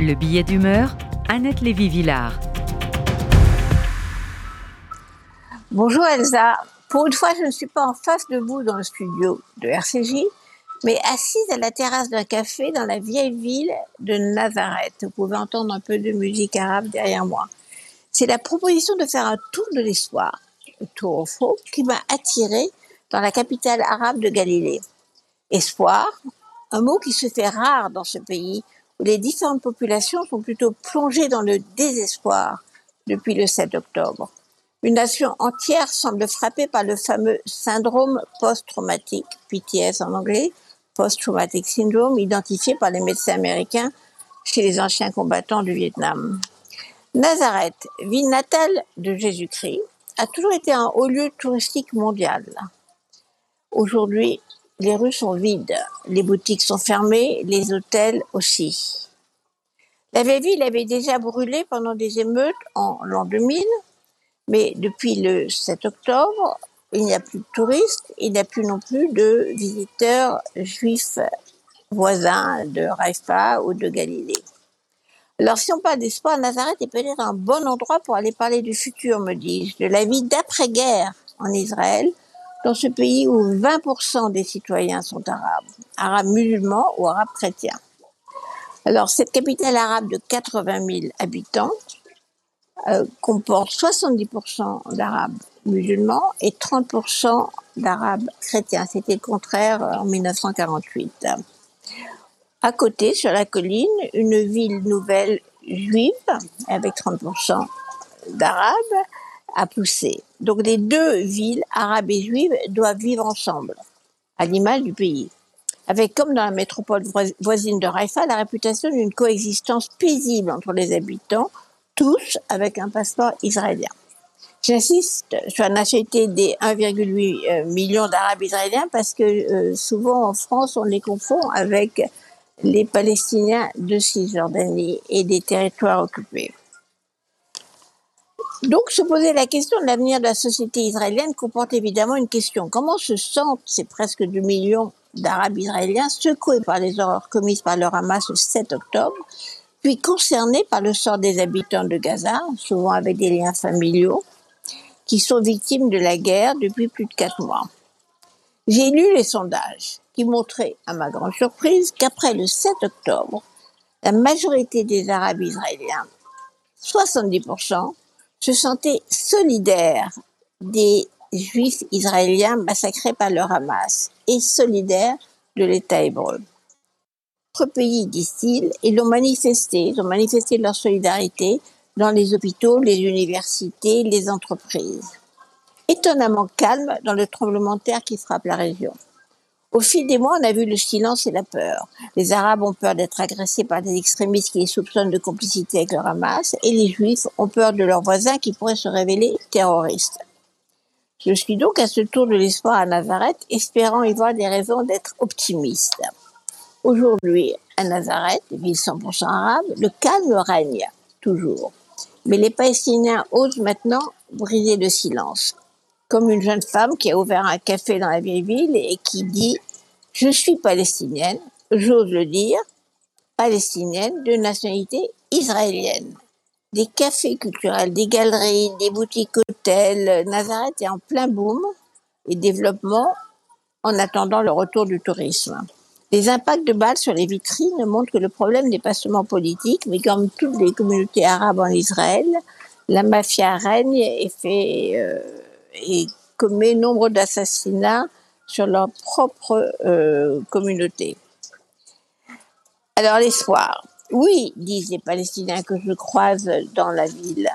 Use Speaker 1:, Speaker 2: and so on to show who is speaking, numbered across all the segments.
Speaker 1: Le billet d'humeur, Annette Lévy-Villard.
Speaker 2: Bonjour Elsa. Pour une fois, je ne suis pas en face de vous dans le studio de RCJ, mais assise à la terrasse d'un café dans la vieille ville de Nazareth. Vous pouvez entendre un peu de musique arabe derrière moi. C'est la proposition de faire un tour de l'histoire, le tour au faux, qui m'a attiré dans la capitale arabe de Galilée. Espoir, un mot qui se fait rare dans ce pays les différentes populations sont plutôt plongées dans le désespoir depuis le 7 octobre. Une nation entière semble frappée par le fameux syndrome post-traumatique, PTS en anglais, post-traumatic syndrome, identifié par les médecins américains chez les anciens combattants du Vietnam. Nazareth, ville natale de Jésus-Christ, a toujours été un haut lieu touristique mondial. Aujourd'hui, les rues sont vides, les boutiques sont fermées, les hôtels aussi. La vieille ville avait déjà brûlé pendant des émeutes en l'an 2000, mais depuis le 7 octobre, il n'y a plus de touristes, il n'y a plus non plus de visiteurs juifs voisins de Raifa ou de Galilée. Alors si on parle d'espoir, Nazareth est peut-être un bon endroit pour aller parler du futur, me dis-je, de la vie d'après-guerre en Israël, dans ce pays où 20% des citoyens sont arabes, arabes musulmans ou arabes chrétiens. Alors, cette capitale arabe de 80 000 habitants euh, comporte 70% d'arabes musulmans et 30% d'arabes chrétiens. C'était le contraire en 1948. À côté, sur la colline, une ville nouvelle juive avec 30% d'arabes a poussé. Donc les deux villes, arabes et juives, doivent vivre ensemble, à l'image du pays. Avec, comme dans la métropole voisine de Raifa, la réputation d'une coexistence paisible entre les habitants, tous avec un passeport israélien. J'insiste sur la nationalité des 1,8 euh, million d'Arabes israéliens parce que euh, souvent en France, on les confond avec les Palestiniens de Cisjordanie et des territoires occupés. Donc, se poser la question de l'avenir de la société israélienne comporte évidemment une question. Comment se sentent ces presque 2 millions d'Arabes israéliens secoués par les horreurs commises par le Hamas le 7 octobre, puis concernés par le sort des habitants de Gaza, souvent avec des liens familiaux, qui sont victimes de la guerre depuis plus de quatre mois? J'ai lu les sondages qui montraient, à ma grande surprise, qu'après le 7 octobre, la majorité des Arabes israéliens, 70%, se sentaient solidaires des Juifs israéliens massacrés par le Hamas et solidaires de l'État hébreu. Notre pays, disent-ils, ils l'ont manifesté, ils ont manifesté leur solidarité dans les hôpitaux, les universités, les entreprises. Étonnamment calme dans le tremblement de terre qui frappe la région. Au fil des mois, on a vu le silence et la peur. Les Arabes ont peur d'être agressés par des extrémistes qui les soupçonnent de complicité avec le Hamas, et les Juifs ont peur de leurs voisins qui pourraient se révéler terroristes. Je suis donc à ce tour de l'espoir à Nazareth, espérant y voir des raisons d'être optimiste. Aujourd'hui, à Nazareth, ville 100% arabe, le calme règne, toujours. Mais les Palestiniens osent maintenant briser le silence comme une jeune femme qui a ouvert un café dans la vieille ville et qui dit Je suis palestinienne, j'ose le dire, palestinienne de nationalité israélienne. Des cafés culturels, des galeries, des boutiques hôtels, Nazareth est en plein boom et développement en attendant le retour du tourisme. Les impacts de balles sur les vitrines montrent que le problème n'est pas seulement politique, mais comme toutes les communautés arabes en Israël, la mafia règne et fait euh, et commet nombre d'assassinats sur leur propre euh, communauté. Alors l'espoir. Oui, disent les Palestiniens que je croise dans la ville.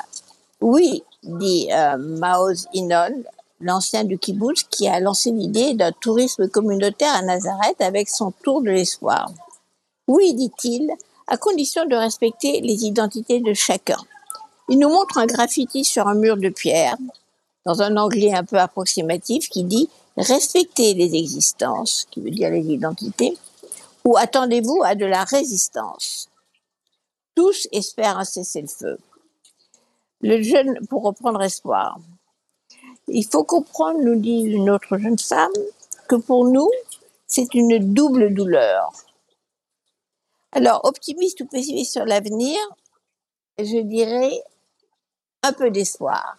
Speaker 2: Oui, dit euh, Maoz Inon, l'ancien du kibbutz, qui a lancé l'idée d'un tourisme communautaire à Nazareth avec son tour de l'espoir. Oui, dit-il, à condition de respecter les identités de chacun. Il nous montre un graffiti sur un mur de pierre, dans un anglais un peu approximatif qui dit respectez les existences, qui veut dire les identités, ou attendez-vous à de la résistance. Tous espèrent un cessez-le-feu. Le jeune, pour reprendre espoir, il faut comprendre, nous dit une autre jeune femme, que pour nous, c'est une double douleur. Alors, optimiste ou pessimiste sur l'avenir, je dirais un peu d'espoir.